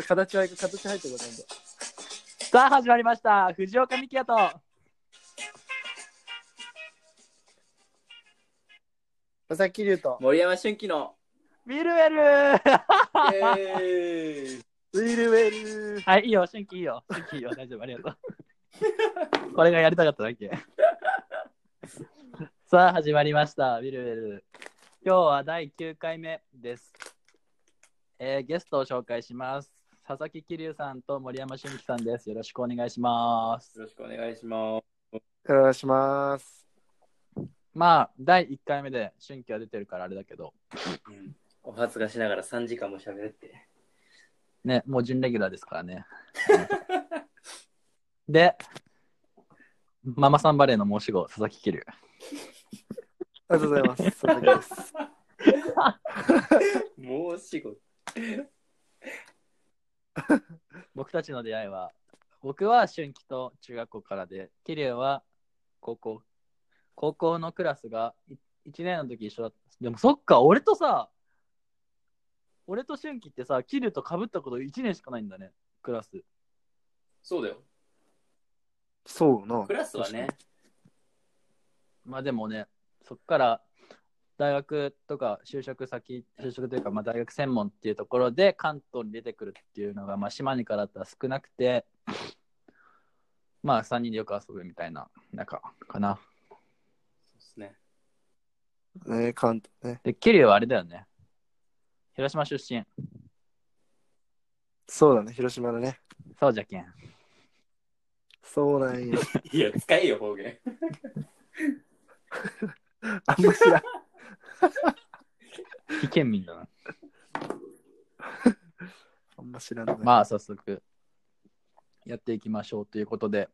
と形は形入ってこないんで。さあ始まりました。藤岡美希也と。佐々木龍と、森山俊樹の。ウィルウェル。えウィルウェル。はいいいよ。春季いいよ。春季いいよ。大丈夫ありがとう。これがやりたかっただけ。さあ始まりました。ウィルウェル。今日は第9回目です、えーゲストを紹介します佐々木桐生さんと森山俊樹さんですよろしくお願いしますよろしくお願いします。お願いします。まあ第1回目で春季は出てるからあれだけどお恥ずかしながら3時間も喋るって。ね、もう準レギュラーですからね。で、ママさんバレーの申し子、佐々木桐生。ありがとうございます。佐々木です。もう仕事。僕たちの出会いは、僕は春季と中学校からで、桐生は高校。高校のクラスが1年の時一緒だった。でもそっか、俺とさ、俺と春季ってさ、桐生と被ったこと1年しかないんだね、クラス。そうだよ。そうなク。ラスはね。まあでもね、そっから大学とか就職先、就職というか、まあ、大学専門っていうところで関東に出てくるっていうのが、まあ、島根からだったら少なくて、まあ3人でよく遊ぶみたいな、なんか、かな。そうですね。ね、関東ね。で、桐生はあれだよね。広島出身。そうだね、広島だね。そうじゃけん。そうなんや。いや、使えよ、方言。あんま知らん。非県民だな。あんま知らんね。まあ早速やっていきましょうということで、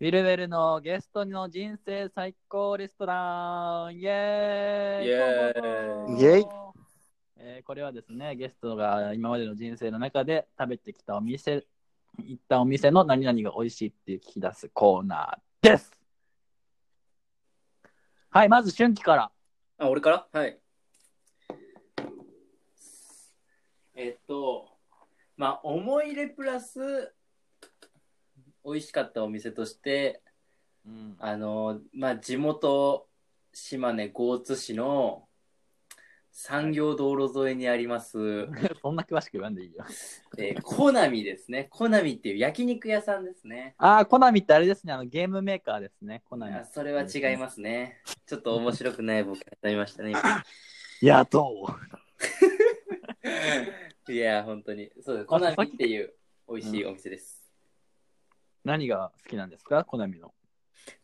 ウィルウェルのゲストの人生最高レストランイエーイイエーイイエイえーこれはですね、ゲストが今までの人生の中で食べてきたお店、行ったお店の何々が美味しいっていう聞き出すコーナーです。はい、まず春季から。あ、俺から？はい。えっと、まあ、思い入れプラス、美味しかったお店として、うん、あの、まあ、地元、島根江津市の産業道路沿いにあります、そんな詳しく言わんでいいよ。えーコナミですね。コナミっていう焼肉屋さんですね。あー、コナミってあれですね、あのゲームメーカーですね、コナミあ。それは違いますね。ちょっと面白くない僕やってみましたね。やどう？いや、本当に。そうです。コナミっていう美味しいお店です。何が好きなんですか、コナミの。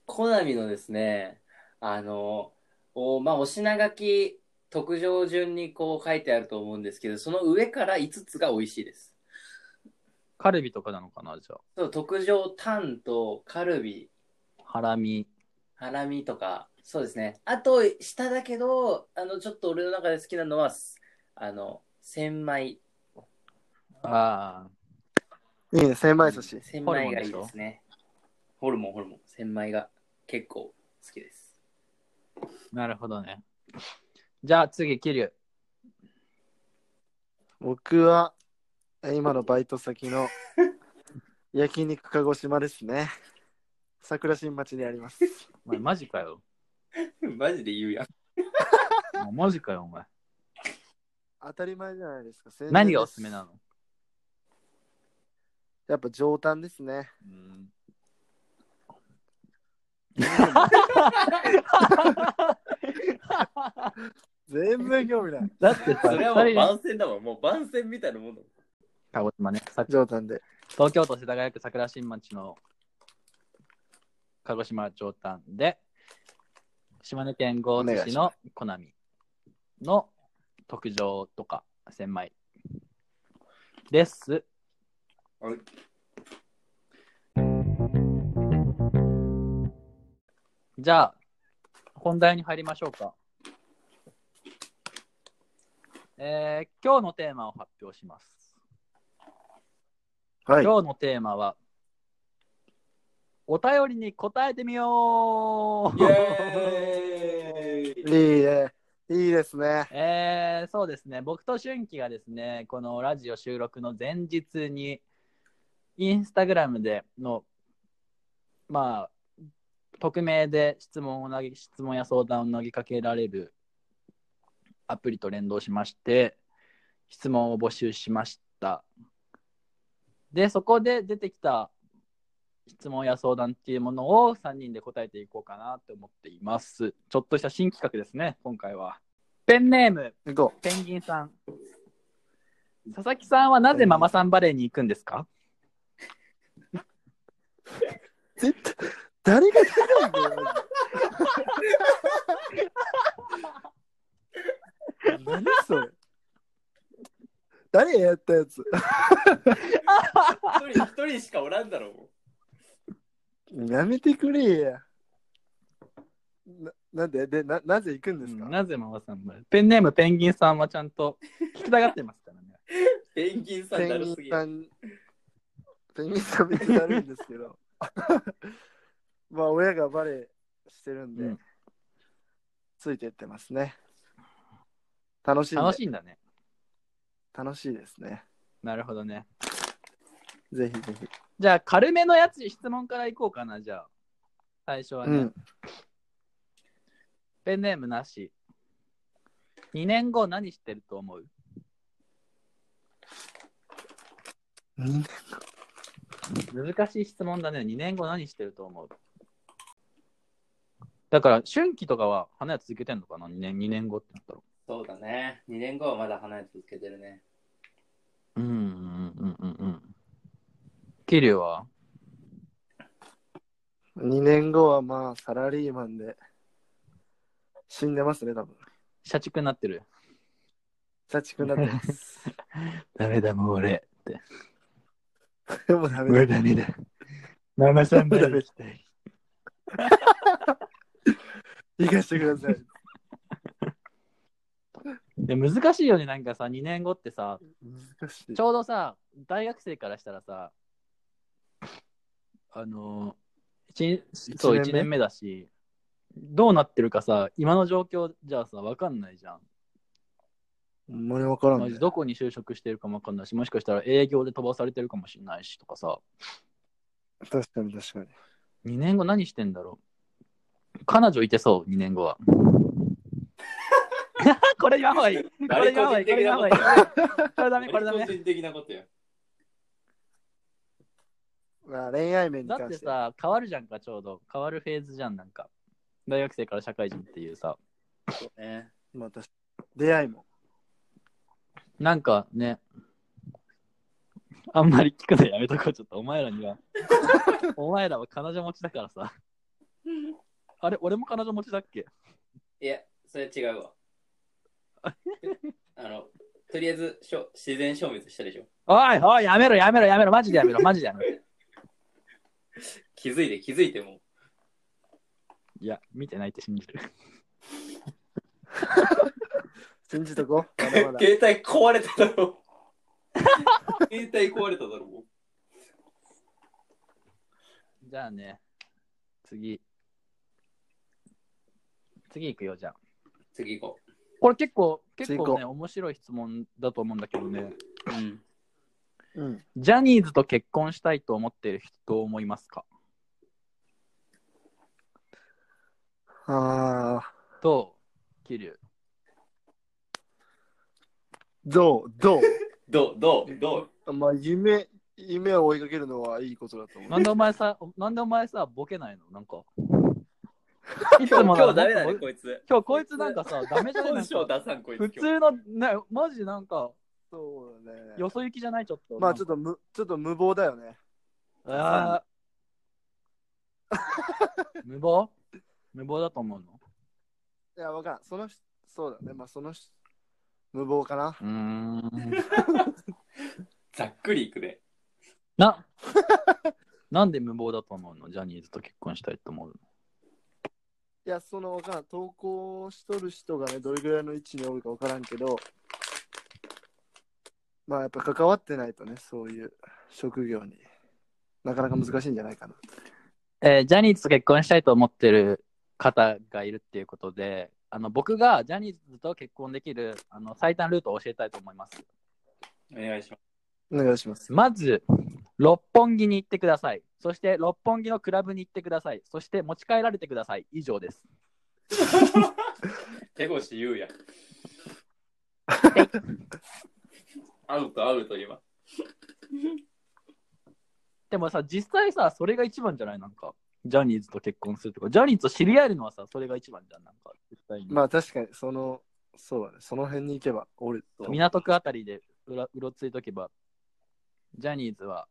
コナミのですね、あの、おまあ、お品書き、特上順にこう書いてあると思うんですけど、その上から5つが美味しいです。カルビとかなのかな、じゃあ。そう、特上タンとカルビ、ハラミ。ハラミとか、そうですね。あと、下だけど、あの、ちょっと俺の中で好きなのは、あの、千枚。あいいね、千枚寿司。千枚がいいですね。ホルモン、ホルモン。千枚が結構好きです。あ、なるほどね。じゃあ次、桐生。僕は、え今のバイト先の 焼肉鹿児島ですね。桜新町にあります。お前マジかよ。マジで言うやん。お前マジかよ、お前。当たり前じゃないですか。宣何がおすすめなの？やっぱ上タンですね。うん。全然興味ない。だってさ、それはもう番宣だもん。もう番宣みたいなもんだもん。鹿児島ね、さ上タンで。東京都世田谷区桜新町の鹿児島上丹で、島根県江津市のコナミの特上とか千枚です。はいじゃあ、本題に入りましょうか。えー今日のテーマを発表します。はい。今日のテーマは、お便りに答えてみようイエーイいいね。いいですね。えー、そうですね、僕と春季がですね、このラジオ収録の前日に、インスタグラムでの、まあ、匿名で質問を投げ、質問や相談を投げかけられるアプリと連動しまして、質問を募集しました。で、そこで出てきた質問や相談っていうものを3人で答えていこうかなと思っています。ちょっとした新企画ですね、今回は。ペンネーム、ペンギンさん。佐々木さんはなぜママさんバレーに行くんですか？う。絶対、誰が高いんだよ、何それ誰がやったやつ一人、一人しかおらんだろう。やめてくれや。ななんで？でななぜ行くんですか、なぜママさんバレーペンネームペンギンさんはちゃんと聞きたがってますからね。ペンギンさんペンだるすぎる。ギンさん、ペンギンさんめっちゃ悪いんですけど。まあ、親がバレーしてるんで、うんついてってますね。楽しいんで楽しいんだね。楽しいですね。なるほどね。ぜひぜひ。じゃあ、軽めのやつ、質問からいこうかな、じゃあ。最初はね。うん。ペンネームなし。2年後何してると思う？うん難しい質問だね。2年後何してると思う？だから、春季とかは花屋続けてんのかな ?2 年、2年後ってなったら。そうだね。2年後はまだ離れ続けてるね。うんうんうんうんうん。桐生は？2年後はまあ、サラリーマンで死んでますね、多分。社畜になってる。社畜になってます。ダメだ、もう俺。って。で もダメだ。ダメだ。ママさんバレーしたい。行かしてください。で難しいよね、なんかさ、2年後ってさ、難しいち。ょうどさ、大学生からしたらさ、あのー、一そう1一年目？年目だし、どうなってるかさ、今の状況じゃあさ、わかんないじゃん。ほんまからんね。どこに就職してるかもわかんないし、もしかしたら営業で飛ばされてるかもしれないしとかさ、確かに確かに。2年後何してんだろう？彼女いてそう、2年後は。これ言わんほうがいい。これ言わんほうがいい。これ言わんほうがいい。これダメ、これダメ個。人的なことや。まあ、恋愛面にだっ関して。てさ、変わるじゃんか、ちょうど。変わるフェーズじゃん、なんか。大学生から社会人っていうさ。そうね。まあ、確かに出会いも。なんかね、あんまり聞くのやめとこう、ちょっとお前らには。お前らは彼女持ちだからさ。あれ、俺も彼女持ちだっけ？いや、それ違うわ。あの、とりあえずしょ自然消滅したでしょ。おいおい、やめろやめろやめろ、マジでやめろ、マジでやめろ。気づいて気づいても。いや、見てないって信じる。信じとこ。まだまだ。携帯壊れただろ。携帯壊れただろ。もじゃあね、次。次行くよ、じゃあ。う次行ここれ結構、結構ね、面白い質問だと思うんだけどね。う。うん。うん。ジャニーズと結婚したいと思っている人どう思いますか？ああ、と、桐生。どう？ど どう？どう？どうう？まあ、夢、夢を追いかけるのはいいことだと思う。なんでお前さ、なんでお前さ、ボケないの？なんか。いつ今日も今日ダメだね、こいつ。今日こいつなんかさ、ダメじゃないなん本性か出さん、こいつ。普通の、ね、マジなんか、そうだね。よそ行きじゃない？ちょっと。まあ、ちょっとむ、ちょっと無謀だよね。あー 無謀？無謀だと思うの？いや、わからん。その人、そうだね。まあ、その人、無謀かな。うーん。ざっくりいくね。な、なんで無謀だと思うの？ジャニーズと結婚したいと思うの？いや、その、わからん。投稿しとる人がね、どれぐらいの位置におるかわからんけど、まあ、やっぱ関わってないとね、そういう職業になかなか難しいんじゃないかな。えージャニーズと結婚したいと思ってる方がいるっていうことで、あの僕がジャニーズと結婚できるあの最短ルートを教えたいと思います。お願いします。お願いします。まず、六本木に行ってください。そして、六本木のクラブに行ってください。そして、持ち帰られてください。以上です。手越優也。アウト、アウト、今。でもさ、実際さ、それが一番じゃない？なんか、ジャニーズと結婚するとか、ジャニーズと知り合えるのはさ、それが一番じゃん。なんか、絶対に。まあ確かに、その、そうだね。その辺に行けば、俺と。港区あたりでうらうろついとけば、ジャニーズは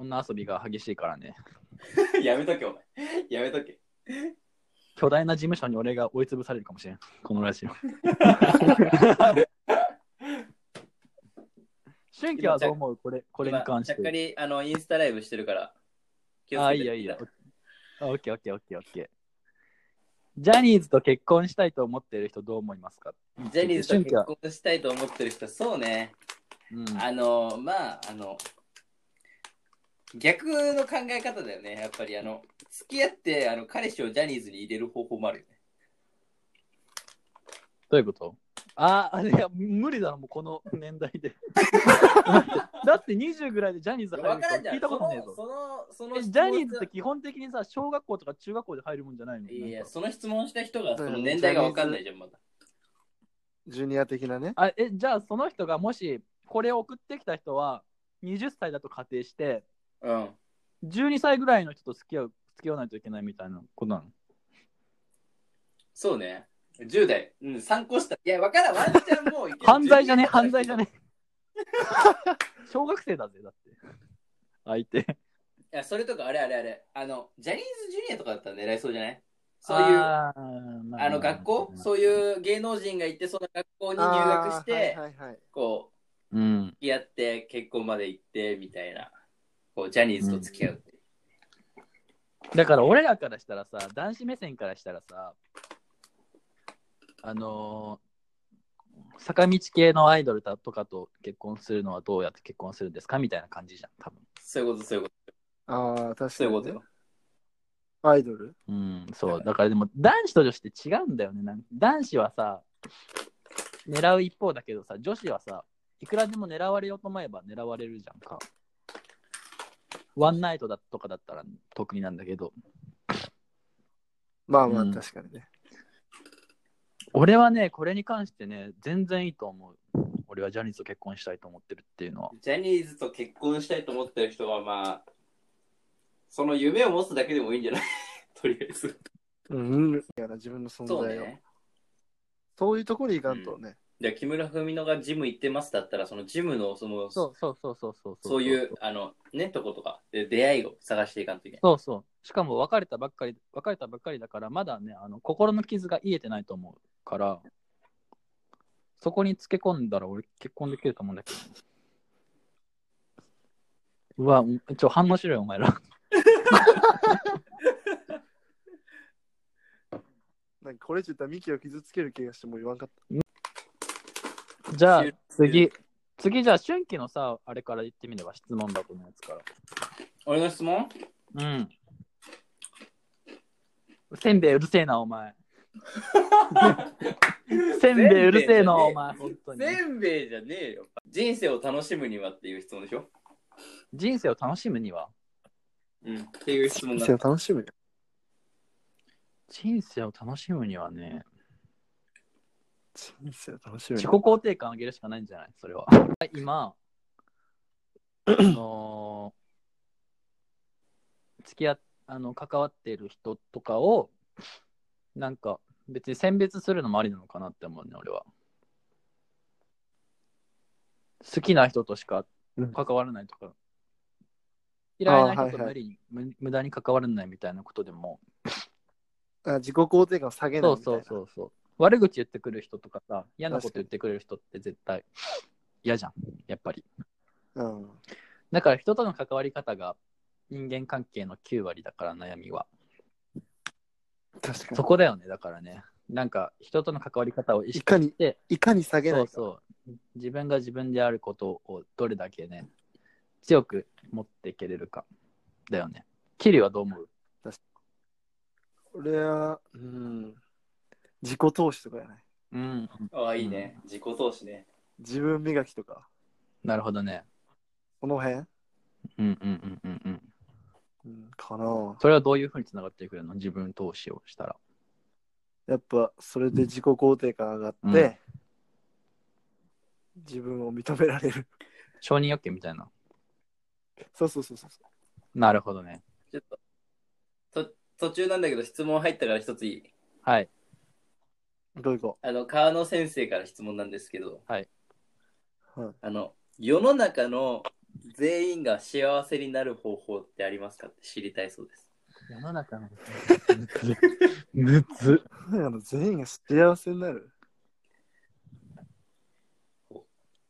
女遊びが激しいからね。やめとけ、お前。やめとけ。巨大な事務所に俺が追いつぶされるかもしれん。このラジオ。春季はどう思う？これ、これに関して。りあのインスタライブしてるから。あ、いいよいいよ。あオッケーオッケーオッケーオッケー。ジャニーズと結婚したいと思っている人どう思いますか？ジャニーズと結婚したいと思ってる人、そうね。うん、あの、まあ、あの、逆の考え方だよね。やっぱり、あの、付き合って、あの、彼氏をジャニーズに入れる方法もあるよね。どういうこと？ああ、いや、無理だろ、もうこの年代で。だって20ぐらいでジャニーズ入る。人聞いたことねえその、ぞ。その、そのえジャニーズって基本的にさ、小学校とか中学校で入るもんじゃないの？いや、その質問した人が、そのうん年代がわかんないじゃん、まだ。ジュニア的なね。あえじゃあその人がもしこれを送ってきた人は20歳だと仮定してうん。12歳ぐらいの人と付き合う付き合わないといけないみたいなことなの？そうね。10代。うん、参考した。いや、わからん。ワンチャンもう犯罪じゃね？10代犯罪じゃね？小学生だぜだって相手いや、それとか、あれあれあれ。あの、ジャニーズジュニアとかだったら狙いそうじゃない？そういう、ああーまの、学校？そういう芸能人がいて、その学校に入学して、はいはいはい。こう、うん付き合って、結婚まで行って、みたいな。こう、ジャニーズと付き合うう。だから俺らからしたらさ男子目線からしたらさあのー坂道系のアイドルだとかと結婚するのはどうやって結婚するんですかみたいな感じじゃん多分そういうこと、そういうこと。ああ、確かに、ね。そういうことよ。アイドル？うん、そう。だからでも男子と女子って違うんだよね。なん男子はさ、狙う一方だけどさ、女子はさ、いくらでも狙われようと思えば狙われるじゃんか。ワンナイトだとかだったら得意なんだけど、まあまあ、うん確かにね。俺はね、これに関してね、全然いいと思う。俺はジャニーズと結婚したいと思ってるっていうのは。ジャニーズと結婚したいと思ってる人は、まあ、その夢を持つだけでもいいんじゃない？とりあえず。うん、いやな自分の存在を。そうね。そういうところに行かんとね。じゃあ木村文乃がジム行ってますだったら、そのジムの、その、そうそうそうそうそうそういう、あの、ね、とことかで出会いを探していかんといけない。そうそう。しかも別れたばっかり、別れたばっかりだから、まだね、あの心の傷が癒えてないと思うから、そこにつけ込んだら俺結婚できると思うんだけど。うわ、ちょ、反応しろよ、お前ら。なんかこれちょっとミキを傷つける気がしてもう言わんかった。じゃあ次。次、じゃあ、春季のさ、あれから言ってみれば、質問箱のやつから。俺の質問？うん。せんべいうるせえな、お前。せんべいうるせえな、お前、本当に。せんべいじゃねえよ。人生を楽しむにはっていう質問でしょ？人生を楽しむには？うん。っていう質問人が生を楽しむよ。人生を楽しむにはね、人生を楽しむ自己よ。肯定感上げるしかないんじゃない？それは。今、あの付き合っあの関わっている人とかを、なんか別に選別するのもありなのかなって思うね、俺は。好きな人としかうん関わらないとか、嫌いな人とあーはいはい無理に、無無駄に関わらないみたいなことでも、あ自己肯定感を下げないそう。そうそうそう。悪口言ってくる人とかさ、嫌なこと言ってくれる人って絶対嫌じゃん、やっぱり。うん。だから人との関わり方が人間関係の9割だから悩みは。確かそこだよね、だからね。なんか人との関わり方を意識いかにして、に。いかに下げないか。そうそう。自分が自分であることをどれだけね、強く持っていけれるか。だよね。キリはどう思う？俺は、うん。自己投資とかやない。うん。ああ、いいね。自己投資ね。自分磨きとか。なるほどね。この辺、うんうんうんうんうん。うん、かな。それはどういうふうにつながってくるの？自分投資をしたら。やっぱそれで自己肯定感上がって、自分を認められる。承認欲求みたいな。そうそうそうそう。なるほどね。ちょっと、と途中なんだけど質問入ったから一ついい？はい。どういうこあの、川野先生から質問なんですけど、はいあの、世の中の全員が幸せになる方法ってありますか？って知りたいそうです。世の中の。むず。あの全員が幸せになる？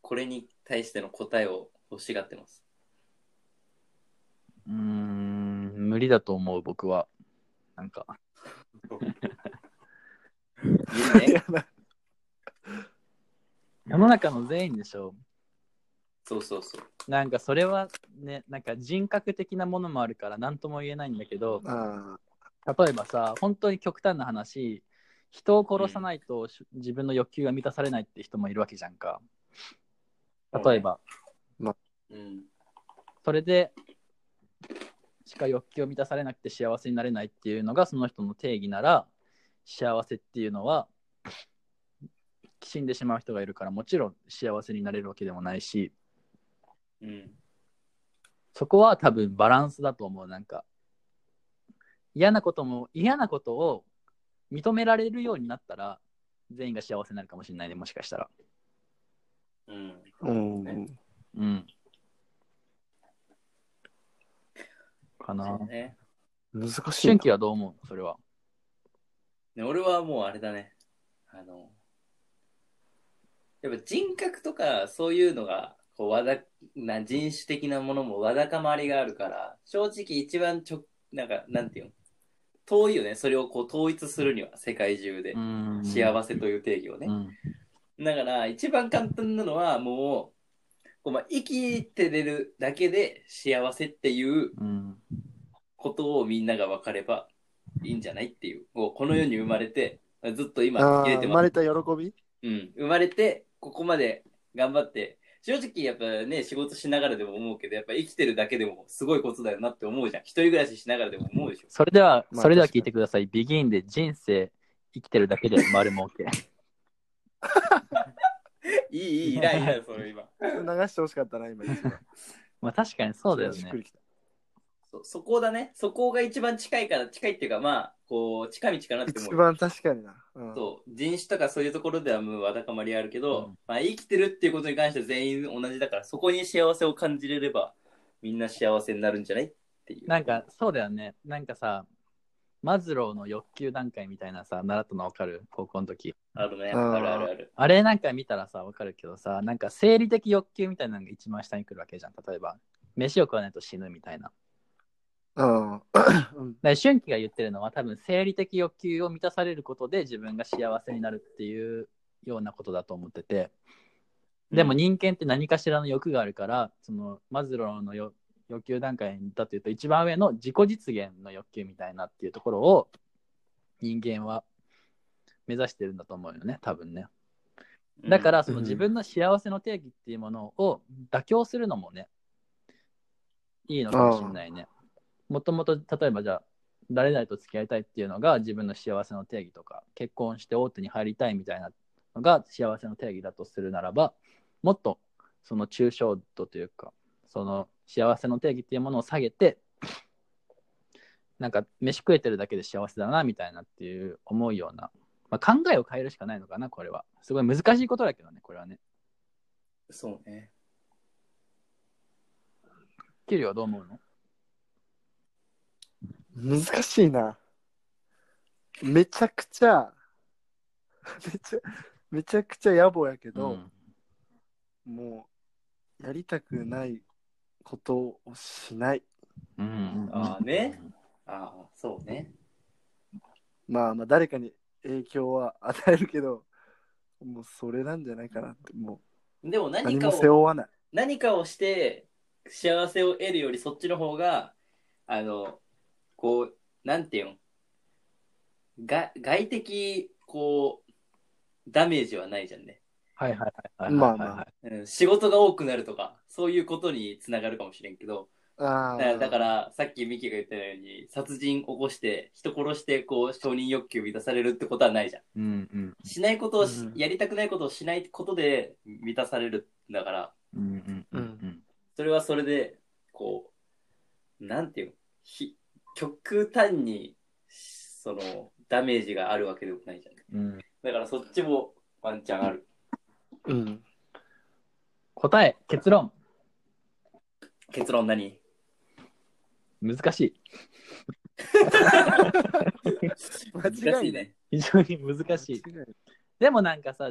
これに対しての答えを欲しがってます。うーん、無理だと思う、僕は。なんか、世の中の全員でしょ。そうそうそう。なんかそれはね、なんか人格的なものもあるから何とも言えないんだけど、あ例えばさ、本当に極端な話、人を殺さないとし自分の欲求が満たされないって人もいるわけじゃんか。例えば、うん。それでしか欲求を満たされなくて幸せになれないっていうのがその人の定義なら幸せっていうのは死んでしまう人がいるからもちろん幸せになれるわけでもないしうん。そこは多分バランスだと思うなんか嫌なことも嫌なことを認められるようになったら全員が幸せになるかもしれないねもしかしたらうん。あ。うん。ねうんかなね。難しいな。春季はどう思う？それはね俺はもうあれだね。あの、やっぱ人格とかそういうのが、こう、わだ、な、人種的なものもわだかまりがあるから、正直一番ちょ、なんか、なんていうの？遠いよね。それをこう統一するには、世界中で。うん幸せという定義をね。うんだから、一番簡単なのは、もう、こうまあ、生きてれるだけで幸せっていううんことをみんなが分かればいいんじゃないっていう。もうこの世に生まれて、ずっと今生きれてます生まれた喜び？うん。生まれて、ここまで頑張って、正直やっぱね、仕事しながらでも思うけど、やっぱ生きてるだけでもすごいことだよなって思うじゃん。一人暮らししながらでも思うでしょ。それでは、まあそれでは聞いてください。ビギンで人生生きてるだけで丸儲け。いい、いい、いいらん、それ今。流してほしかったな、今。まあ確かにそうだよね。そ、そこだね。そこが一番近いから、近いっていうか、まあ、こう、近道かなって思う。一番確かにな。うん、そう、人種とかそういうところではもうわだかまりあるけど、うんまあ生きてるっていうことに関しては全員同じだから、そこに幸せを感じれれば、みんな幸せになるんじゃないっていう。なんかそうだよね。なんかさ、マズローの欲求段階みたいなさ、習ったの分かる？高校の時。あるね。あるあるある。あれなんか見たらさ、分かるけどさ、なんか生理的欲求みたいなのが一番下に来るわけじゃん。例えば、飯を食わないと死ぬみたいな。うん。うんだ春季が言ってるのは多分生理的欲求を満たされることで自分が幸せになるっていうようなことだと思っててでも人間って何かしらの欲があるからそのマズローのよ欲求段階だというと一番上の自己実現の欲求みたいなっていうところを人間は目指してるんだと思うよね多分ねだからその自分の幸せの定義っていうものを妥協するのもねいいのかもしれないね。もともと例えばじゃあ誰々と付き合いたいっていうのが自分の幸せの定義とか結婚して大手に入りたいみたいなのが幸せの定義だとするならばもっとその抽象度というかその幸せの定義っていうものを下げてなんか飯食えてるだけで幸せだなみたいなっていう思うような、まあ、考えを変えるしかないのかなこれは。すごい難しいことだけどねこれはね。そうね。キリはどう思うの？難しいな。めちゃくちゃ、めちゃ、めちゃくちゃ野暮やけど、もう、やりたくないことをしない。うんうんうんあーねああ、そうね。まあまあ、誰かに影響は与えるけど、もうそれなんじゃないかなって、もでもう何か何も背負を、わない。何かをして幸せを得るよりそっちの方が、あの、こう、なんていうのが外的こう、ダメージはないじゃんね。はいはいはいはい。まあまあうん、仕事が多くなるとか、そういうことにつながるかもしれんけど、あだからだから、さっきミキが言ったように、殺人起こして、人殺して、こう、承認欲求満たされるってことはないじゃん。うんうん。しないことをし、うんやりたくないことをしないことで満たされるんだから、うんうんうんうん。それはそれで、こう、なんていうの、ひ極端に、その、ダメージがあるわけでもないじゃん。うん、だからそっちもワンチャンある。うん。答え、結論。結論何？難しい。間違いない。ね。非常に難しい。間違いないでもなんかさ、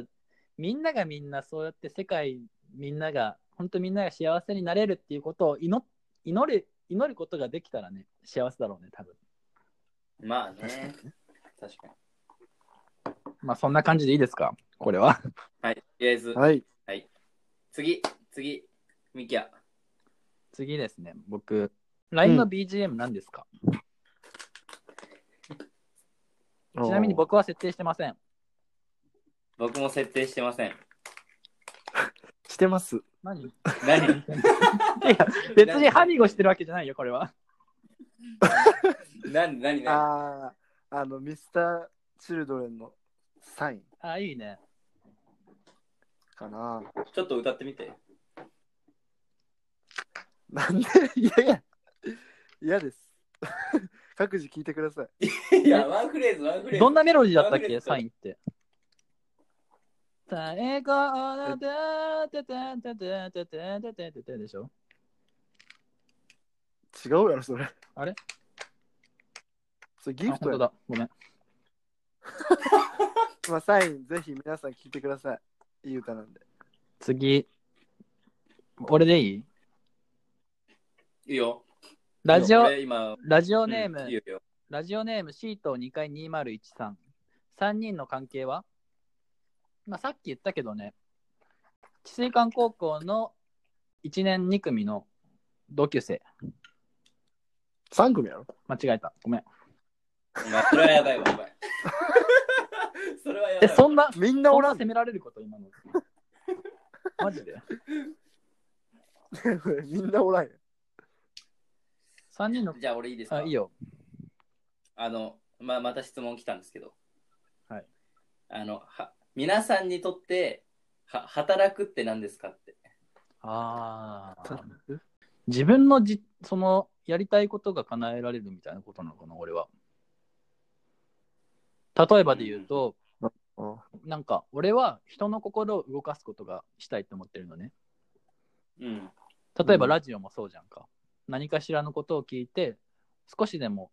みんながみんなそうやって世界みんなが、本当みんなが幸せになれるっていうことを祈祈る祈ることができたらね、幸せだろうね、多分。まあね。確かに。まあそんな感じでいいですか？これは。はい。とりあえず、はい。次、次、ミキヤ。次ですね、僕。LINE の BGM 何ですか、ちなみに僕は設定してません。僕も設定してません。してます。何？い何や、別にハニゴしてるわけじゃないよ、これは。何何何？ああ、あの、ミスター・チルドレンのサインあ、いいね。かな。ちょっと歌ってみて。なんで？いやいや、嫌です。各自聞いてください。いや、ワンフレーズ、ワンフレーズ。どんなメロディーだったっけ、サインって。最高のだててててててててててでしょ違うやろ、それ。あれそれギ、フトやろ。本当だ。ごめん。まあ、サイン、ぜひ皆さん聞いてください。いい歌なんで。次。俺でいいいいよ。ラジオ、俺今、ラジオネーム、うんいいよいいよラジオネームシート2階2013。3人の関係はまあ、さっき言ったけどね、治水館高校の1年2組の同級生。3組やろ？間違えた。ごめん。それはやばいわ、お前。それはやばえ、いわ。そんな、みんなおらん責められること今の。マジで みんなおらんやん。?3 人の、じゃあ俺いいですか？あ、いいよ。あの、まあ、また質問来たんですけど。はい。あの、は、皆さんにとって、は、働くって何ですかって。ああ。自分のじ、その、やりたいことが叶えられるみたいなことなのかな、俺は。例えばで言うと、あなんか、俺は人の心を動かすことがしたいと思ってるのね。うん。例えばうんラジオもそうじゃんか。何かしらのことを聞いて、少しでも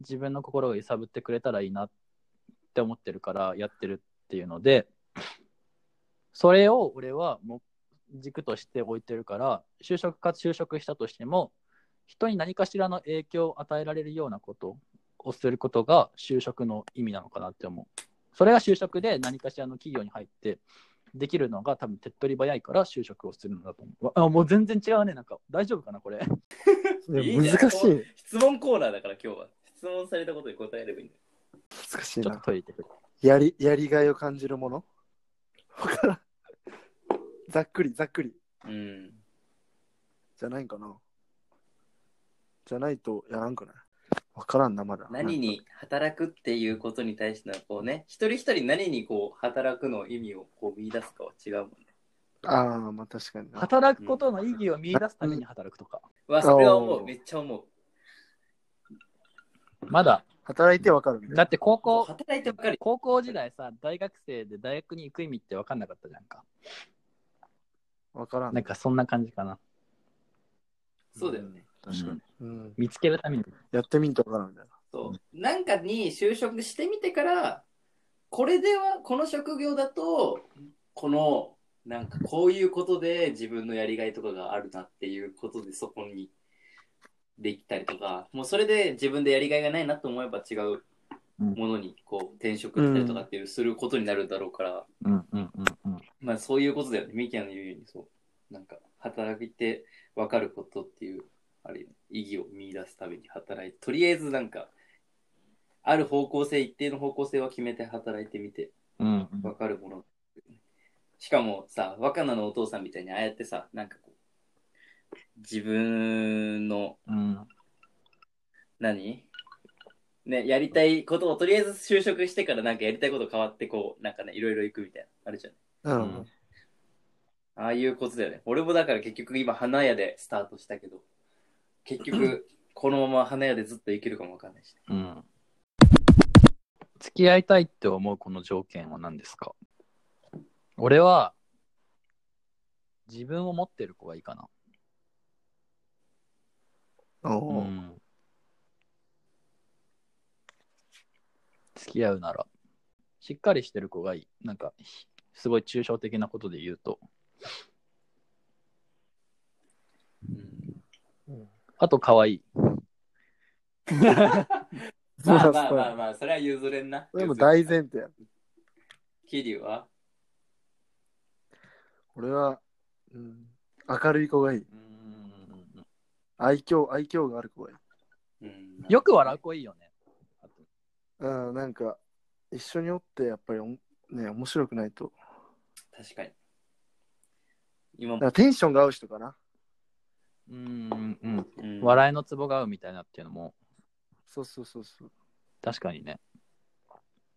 自分の心が揺さぶってくれたらいいなって思ってるからやってるっていうので、それを俺はもう軸として置いてるから、就職か就職したとしても、人に何かしらの影響を与えられるようなことをすることが就職の意味なのかなって思う。それが就職で何かしらの企業に入って、できるのが多分手っ取り早いから就職をするんだと思う。あもう全然違うね。なんか大丈夫かなこれ。いいいじゃんや難しい。質問コーナーだから今日は。質問されたことに答えればいいんだよ。難しいなちょっと。トイレ行ってくる。やり、やりがいを感じるもの？わからん。ざっくり、ざっくり。うん。じゃないんかな？じゃないとやらんくない？わからんな、まだ。何に働くっていうことに対してのこうね、一人一人何にこう働くの意味をこう見出すかは違うもんね。ああ、まあ確かにな。働くことの意義を見出すために働くとか。わ、それは思う。めっちゃ思う。まだ、働いてわかるみたいな。だって高校、働いてばかり。高校時代さ、大学生で大学に行く意味って分かんなかったじゃんか。わからん。なんかそんな感じかな。そうだよね。確かに。うん。見つけるために。やってみんとわからんみたいな。そう。なんかに就職してみてから、これでは、この職業だと、この、なんかこういうことで自分のやりがいとかがあるなっていうことでそこにできたりとか、もうそれで自分でやりがいがないなと思えば違うものにこう転職したりとかっていうすることになるだろうから、うんうんうんうん。まあそういうことだよね。ミキヤの言うようにそう。なんか働いて分かることっていう、あれ、意義を見出すために働いて、とりあえずなんか、ある方向性、一定の方向性を決めて働いてみて、うん。わかるもの。しかもさ、若菜のお父さんみたいにああやってさ、なんかこう、自分の、うん。何？ね、やりたいことをとりあえず就職してからなんかやりたいこと変わってこう、なんかね、いろいろ行くみたいな、あるじゃん。うん。うんああいうことだよね。俺もだから結局今花屋でスタートしたけど、結局このまま花屋でずっと生きるかもわかんないし、ね。うん。付き合いたいって思うこの条件は何ですか？俺は、自分を持ってる子がいいかな。おーうん。付き合うなら、しっかりしてる子がいい。なんか、ひすごい抽象的なことで言うと。うん、あと、可愛い。まあまあまあまあ、それは譲れんな。それも大前提や。キリは？俺は、うん、明るい子がいい。うん愛嬌、愛嬌がある子。うんよく笑う子いいよね。うん、なんか、一緒におって、やっぱりおん、ね、面白くないと。確かに。今もだか、らテンションが合う人かな。うんうん。うん笑いのツボが合うみたいなっていうのも、そうそうそうそう。確かにね。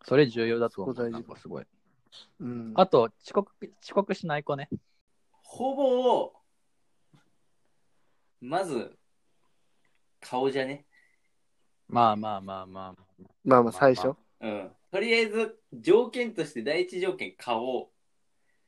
それ重要だと思う。大事なんかすごい。うん。あと、遅刻、遅刻しない子ね。ほぼ、まず、顔じゃね？まあまあまあまあ。まあまあ、最初。うん。とりあえず、条件として第一条件、顔。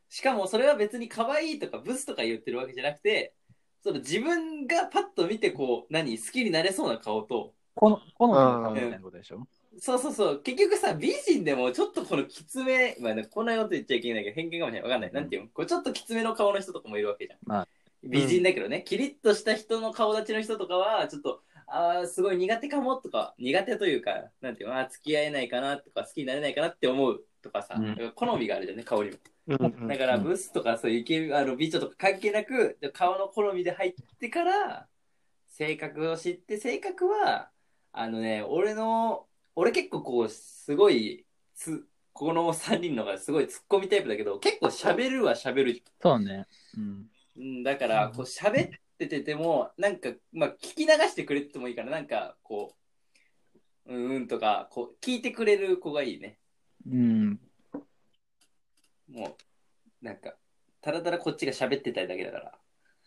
しかもそれは別に可愛いとかブスとか言ってるわけじゃなくて、その自分がパッと見てこう、何、好きになれそうな顔と、この、好みの顔みたいなことでしょ？そうそうそう、結局さ、美人でもちょっとこのきつめ、まあ、ね、こんなこと言っちゃいけないけど、偏見かもしれない。わかんない。なんていうの？こうちょっときつめの顔の人とかもいるわけじゃん。まあ美人だけどね、キリッとした人の顔立ちの人とかは、ちょっと、ああ、すごい苦手かもとか、苦手というか、なんていうの、付き合えないかなとか、好きになれないかなって思うとかさ、うん好みがあるじゃんね、顔にも。だから、うんブスとかそういうあの美女とか関係なく、顔の好みで入ってから、性格を知って、性格は、あのね、俺の、俺結構こう、すごい、つ、この3人のがすごいツッコミタイプだけど、結構喋るは喋るじそうね。うん。うん、だから、こう喋っててても、なんか、まあ、聞き流してくれててもいいから、なんか、こう、うんうんとか、こう、聞いてくれる子がいいね。うん。もう、なんか、ただただこっちが喋ってたいだけだから。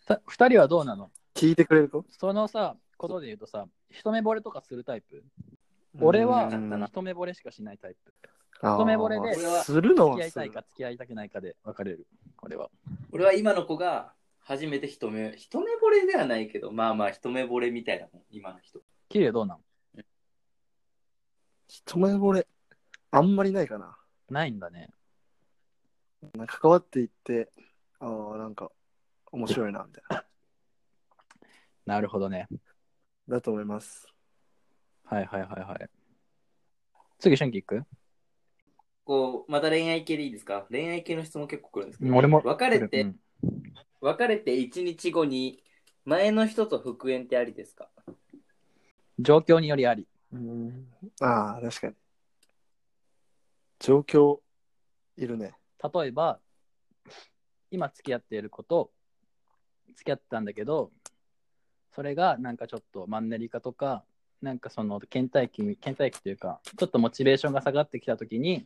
た二人はどうなの？聞いてくれる子？そのさ、ことで言うとさ、一目惚れとかするタイプ？俺はうん一目惚れしかしないタイプ。一目惚れでするの付き合いたいか付き合いたくないかで分かれる。俺は。俺は今の子が初めて一目、一目惚れではないけど、まあまあ一目惚れみたいなもん、今の人。キリュウどうなの一目惚れ、あんまりないかな。ないんだね。なんか関わっていって、ああ、なんか、面白いな、みたいな。なるほどね。だと思います。はいはいはいはい。次、春季行く？こう、また恋愛系でいいですか？恋愛系の質問結構来るんですけど、俺も。別れて、うん別れて1日後に前の人と復縁ってありですか？状況によりあり。うん。ああ、確かに。状況、いるね。例えば、今付き合っている子と付き合ってたんだけど、それがなんかちょっとマンネリ化とか、なんかその倦怠期、倦怠期というか、ちょっとモチベーションが下がってきたときに、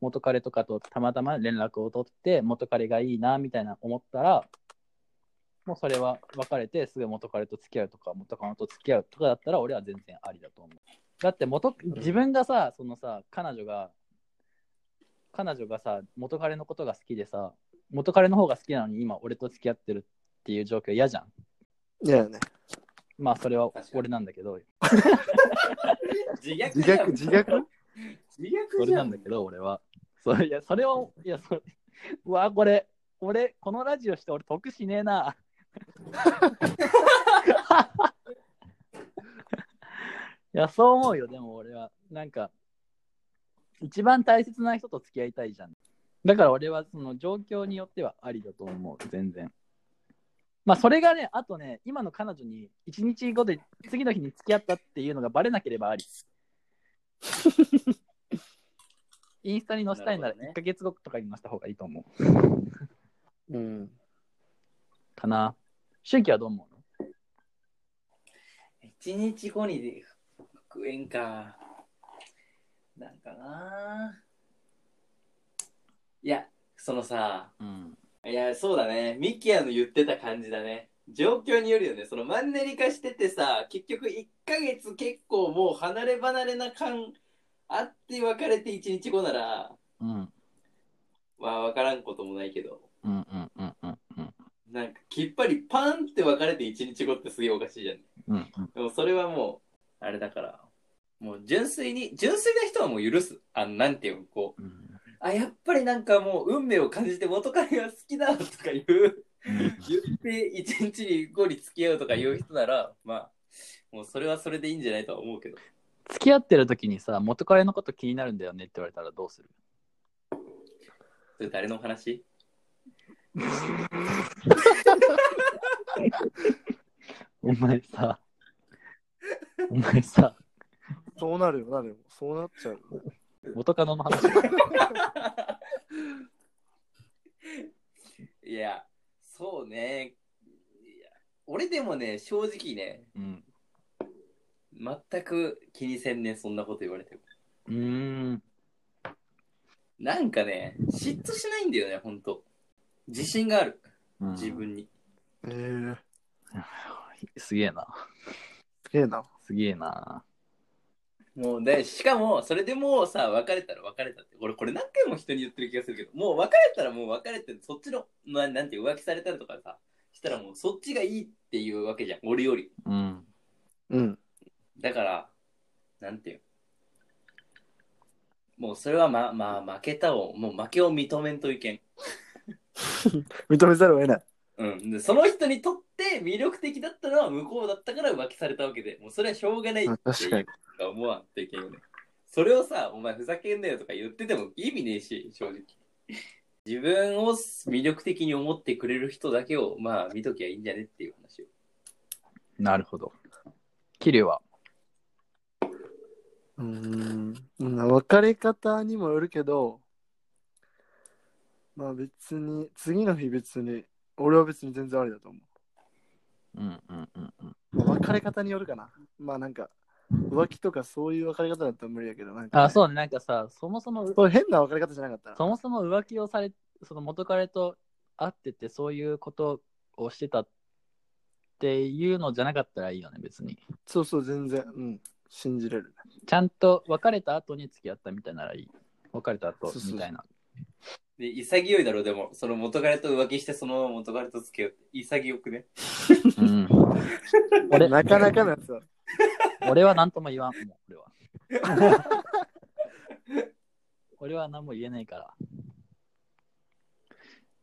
元彼とかとたまたま連絡を取って、元彼がいいなみたいな思ったら、もうそれは別れてすぐ元彼と付き合うとか、元カノと付き合うとかだったら、俺は全然ありだと思う。だって元、自分がさ、そのさ、彼女が、彼女がさ、元彼のことが好きでさ、元彼の方が好きなのに今俺と付き合ってるっていう状況嫌じゃん。いやね。まあそれは俺なんだけど、自虐？自虐？それなんだけど俺は。それいや、それを、いや、それ、うわ、これ、俺、このラジオして俺得しねえな。いや、そう思うよ、でも俺は。なんか、一番大切な人と付き合いたいじゃん。だから俺はその状況によってはありだと思う、全然。まあそれがね、あとね、今の彼女に一日後で次の日に付き合ったっていうのがバレなければあり。インスタに載せたいならなるほどね1ヶ月後とかに載せた方がいいと思う。うん。かな。春季はどう思うの？一日後に復縁か。なんかな。いや、そのさ、うん。いや、そうだね。ミキヤの言ってた感じだね。状況によるよね。そのマンネリ化しててさ、結局1ヶ月結構もう離れ離れな感あって別れて1日後なら、うん。まあ分からんこともないけど、うんうんうんうんうん。なんかきっぱりパンって別れて1日後ってすげえおかしいじゃん。うんでもそれはもう、あれだから、もう純粋に、純粋な人はもう許す。あの、なんていうの、こう、うん。あ、やっぱりなんかもう運命を感じて元彼が好きだとか言う、言って一日に後に付き合うとか言う人なら、まあ、もうそれはそれでいいんじゃないとは思うけど。付き合ってる時にさ、元彼のこと気になるんだよねって言われたらどうする？それ誰の話？お前さ、お前さ、そうなるよな、でも。そうなっちゃう。元カノの話。いや、そうね。いや俺でもね、正直ね、うん。全く気にせんねん、そんなこと言われても。うーん。なんかね、嫉妬しないんだよね、ほんと。自信がある、うん自分に。ええー、すげえな。すげえな。すげえな。もうで、しかも、それでもうさ、別れたら別れたって。俺、これ何回も人に言ってる気がするけど、もう別れたらもう別れて、そっちの、ななんていう、浮気されたりとかさ、したらもうそっちがいいっていうわけじゃん、俺より。うん。うん。だから、なんていう？もうそれはま、まあ、負けたを、もう負けを認めんといけん。認めざるを得ない。うん。で、その人にとって魅力的だったのは向こうだったから浮気されたわけで、もうそれはしょうがないってあ確かにいうか思わんといけんよね。それをさ、お前ふざけんなよとか言ってても意味ねえし、正直。自分を魅力的に思ってくれる人だけを、まあ見ときゃいいんじゃねっていう話を。なるほど。桐生は？うーん。うん別れ方にもよるけど、まあ別に、次の日別に、俺は別に全然ありだと思うんうんうんうん。う。まあ、別れ方によるかな。まあなんか、浮気とかそういう別れ方だったら無理やけど、なんか、あ、そうね。なんかさ、そもそも、そう変な別れ方じゃなかったら。そもそも浮気をされ、その元彼と会ってて、そういうことをしてたっていうのじゃなかったらいいよね、別に。そうそう、全然、うん。信じれる。ちゃんと別れた後に付き合ったみたいならいい。別れた後そうそうみたいな。で、潔いだろ、でも、その元彼と浮気して、そのまま元彼と付き合うって。潔くね。うん。俺なかなかのや。俺は何とも言わん、もう俺は。俺は何も言えないから。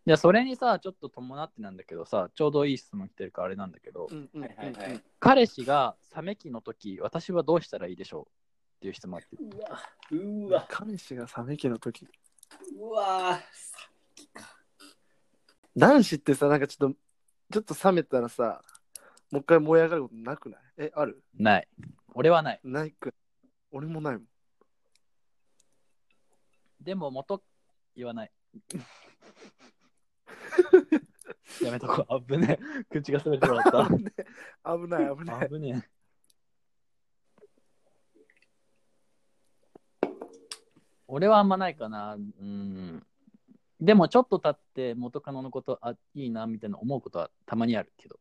じゃあ、それにさ、ちょっと伴ってなんだけどさ、ちょうどいい質問来てるからあれなんだけど、うんうんはいはいはいうん彼氏が冷め期の時、私はどうしたらいいでしょうっていう質問あって。うわ、うわ、彼氏が冷め期の時？うわ、男子ってさ、なんかちょっと、ちょっと冷めたらさ、もう一回燃え上がることなくない？え、ある？ない。俺はない。ないく。俺もないもん。でも、元、言わない。やめとこう。あぶねえ。口が滑りそうだった。危ない危ない。危ねえ。俺はあんまないかな。うん。でもちょっと経って元カノのことあいいなみたいな思うことはたまにあるけど、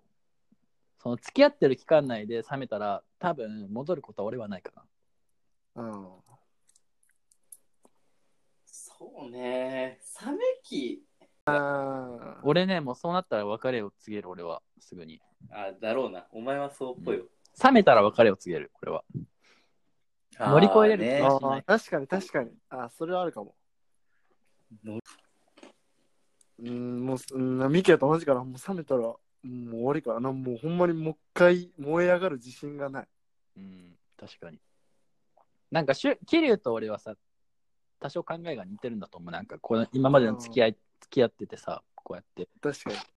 その付き合ってる期間内で冷めたら多分戻ることは俺はないかな。うん。そうね。冷め期。俺ね、もうそうなったら別れを告げる俺はすぐに。あ、だろうな。お前はそうっぽいよ。冷めたら別れを告げる俺は。乗り越えれるねあ確かに確かに。あーそれはあるかも。のうん、もう、うん、ミキヤと同じから、もう冷めたら、もう終わりかな。もうほんまにもう一回燃え上がる自信がない。うん、確かに。なんかしゅ、桐生と俺はさ、多少考えが似てるんだと思う。なんかこう、今までの付き合い、付き合っててさ、こうやって。確かに。